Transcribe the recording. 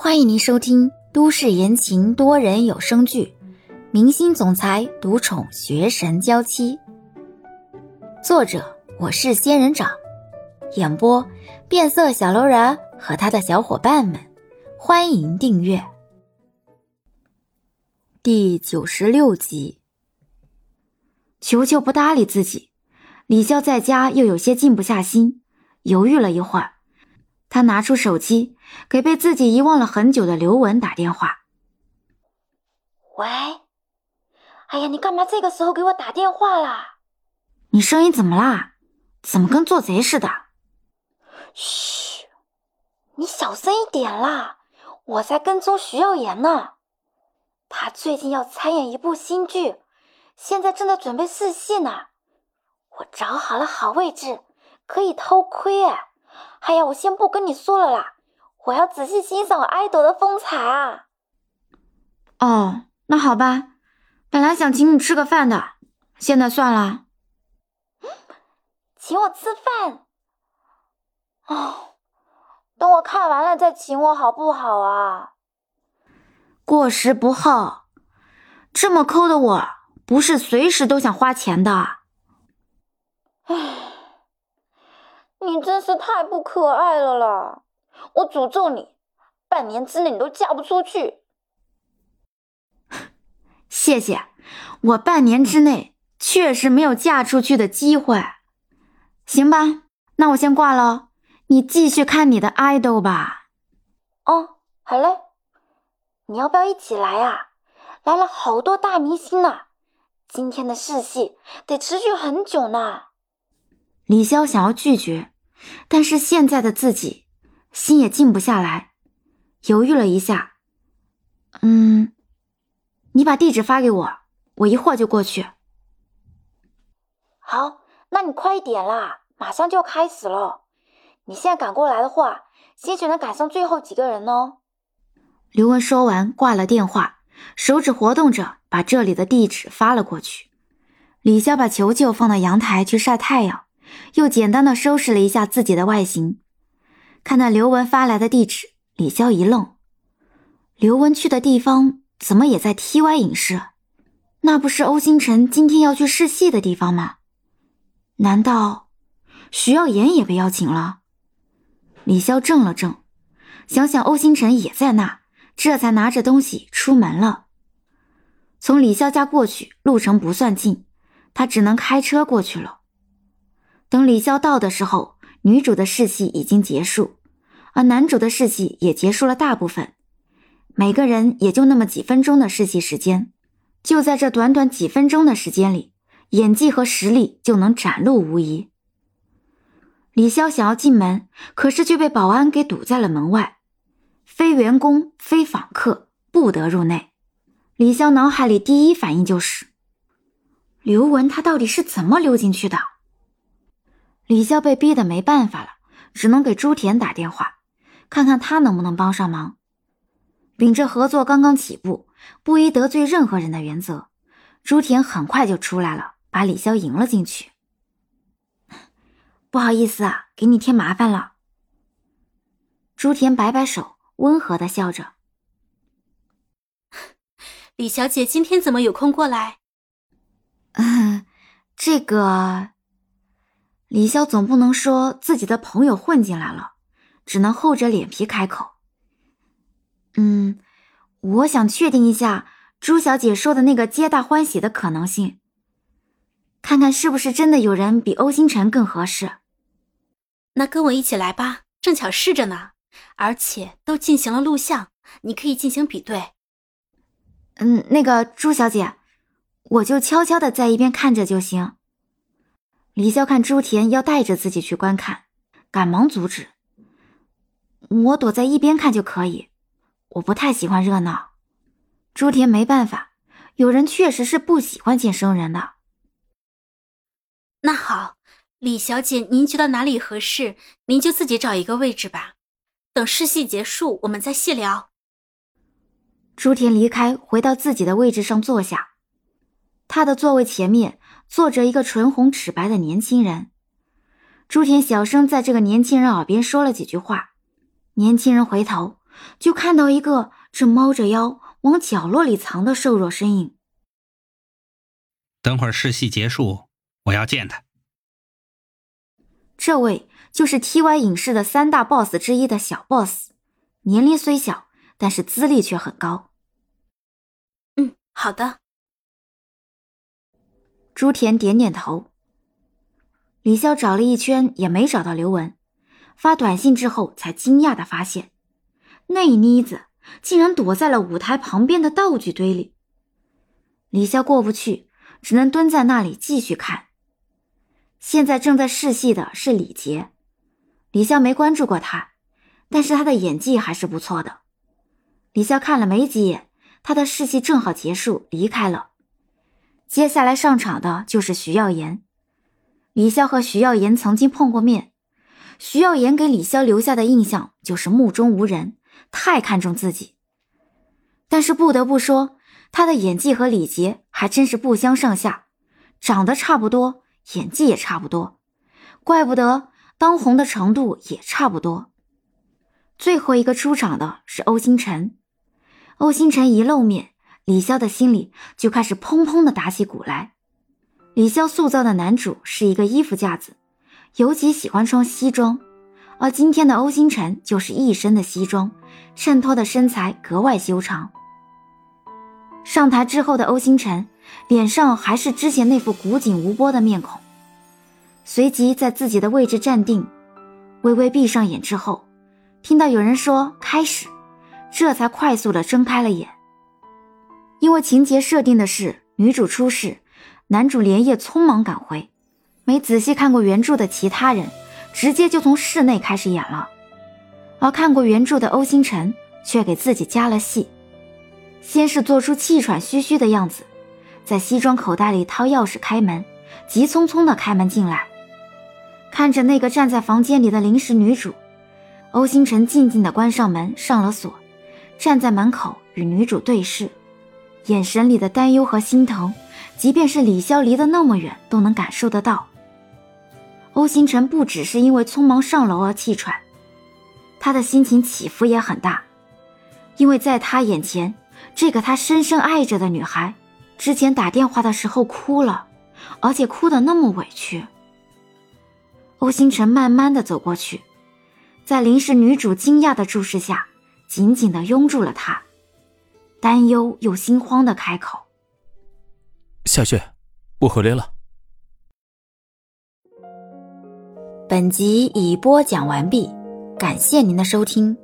欢迎您收听都市言情多人有声剧《明星总裁独宠学神娇妻》，作者我是仙人掌，演播变色小楼人和他的小伙伴们。欢迎订阅第九十六集。球球不搭理自己，李潇在家又有些静不下心，犹豫了一会儿。他拿出手机，给被自己遗忘了很久的刘雯打电话。喂，哎呀，你干嘛这个时候给我打电话啦？你声音怎么啦？怎么跟做贼似的？嘘，你小声一点啦！我在跟踪徐耀言呢，他最近要参演一部新剧，现在正在准备试戏呢。我找好了好位置，可以偷窥哎。哎呀，我先不跟你说了啦，我要仔细欣赏爱豆的风采啊。哦，那好吧，本来想请你吃个饭的，现在算了。请我吃饭？哦，等我看完了再请我好不好啊？过时不候，这么抠的我，不是随时都想花钱的。唉。你真是太不可爱了啦！我诅咒你，半年之内你都嫁不出去。谢谢，我半年之内确实没有嫁出去的机会。行吧，那我先挂了，你继续看你的爱豆吧。哦，好嘞。你要不要一起来啊？来了好多大明星呢，今天的试戏得持续很久呢。李潇想要拒绝，但是现在的自己心也静不下来，犹豫了一下。嗯，你把地址发给我，我一会儿就过去。好，那你快一点啦，马上就要开始了。你现在赶过来的话，兴许能赶上最后几个人哦。刘文说完挂了电话，手指活动着把这里的地址发了过去。李潇把球球放到阳台去晒太阳。又简单的收拾了一下自己的外形，看到刘雯发来的地址，李潇一愣。刘雯去的地方怎么也在 TY 影视？那不是欧星辰今天要去试戏的地方吗？难道徐耀言也被邀请了？李潇怔了怔，想想欧星辰也在那，这才拿着东西出门了。从李潇家过去路程不算近，他只能开车过去了。等李潇到的时候，女主的试戏已经结束，而男主的试戏也结束了大部分，每个人也就那么几分钟的试戏时间。就在这短短几分钟的时间里，演技和实力就能展露无遗。李潇想要进门，可是却被保安给堵在了门外，非员工、非访客不得入内。李潇脑海里第一反应就是：刘文他到底是怎么溜进去的？李潇被逼得没办法了，只能给朱田打电话，看看他能不能帮上忙。秉着合作刚刚起步，不宜得罪任何人的原则，朱田很快就出来了，把李潇迎了进去。不好意思啊，给你添麻烦了。朱田摆摆手，温和的笑着。李小姐今天怎么有空过来？嗯，这个。李潇总不能说自己的朋友混进来了，只能厚着脸皮开口：“嗯，我想确定一下朱小姐说的那个皆大欢喜的可能性，看看是不是真的有人比欧星辰更合适。那跟我一起来吧，正巧试着呢，而且都进行了录像，你可以进行比对。嗯，那个朱小姐，我就悄悄的在一边看着就行。”李潇看朱田要带着自己去观看，赶忙阻止：“我躲在一边看就可以，我不太喜欢热闹。”朱田没办法，有人确实是不喜欢见生人的。那好，李小姐，您觉得哪里合适，您就自己找一个位置吧。等试戏结束，我们再细聊。朱田离开，回到自己的位置上坐下，他的座位前面。坐着一个唇红齿白的年轻人，朱田小声在这个年轻人耳边说了几句话。年轻人回头，就看到一个正猫着腰往角落里藏的瘦弱身影。等会儿试戏结束，我要见他。这位就是 TY 影视的三大 BOSS 之一的小 BOSS，年龄虽小，但是资历却很高。嗯，好的。朱田点点头。李潇找了一圈也没找到刘文，发短信之后才惊讶的发现，那妮子竟然躲在了舞台旁边的道具堆里。李潇过不去，只能蹲在那里继续看。现在正在试戏的是李杰，李潇没关注过他，但是他的演技还是不错的。李潇看了没几眼，他的试戏正好结束，离开了。接下来上场的就是徐耀言。李潇和徐耀言曾经碰过面，徐耀言给李潇留下的印象就是目中无人，太看重自己。但是不得不说，他的演技和李杰还真是不相上下，长得差不多，演技也差不多，怪不得当红的程度也差不多。最后一个出场的是欧星辰，欧星辰一露面。李潇的心里就开始砰砰的打起鼓来。李潇塑造的男主是一个衣服架子，尤其喜欢穿西装，而今天的欧星辰就是一身的西装，衬托的身材格外修长。上台之后的欧星辰脸上还是之前那副古井无波的面孔，随即在自己的位置站定，微微闭上眼之后，听到有人说开始，这才快速的睁开了眼。因为情节设定的是女主出事，男主连夜匆忙赶回，没仔细看过原著的其他人，直接就从室内开始演了。而看过原著的欧星辰却给自己加了戏，先是做出气喘吁吁的样子，在西装口袋里掏钥匙开门，急匆匆的开门进来，看着那个站在房间里的临时女主，欧星辰静静的关上门，上了锁，站在门口与女主对视。眼神里的担忧和心疼，即便是李潇离得那么远，都能感受得到。欧星辰不只是因为匆忙上楼而气喘，他的心情起伏也很大，因为在他眼前，这个他深深爱着的女孩，之前打电话的时候哭了，而且哭得那么委屈。欧星辰慢慢的走过去，在临时女主惊讶的注视下，紧紧的拥住了她。担忧又心慌的开口：“小雪，我回来了。”本集已播讲完毕，感谢您的收听。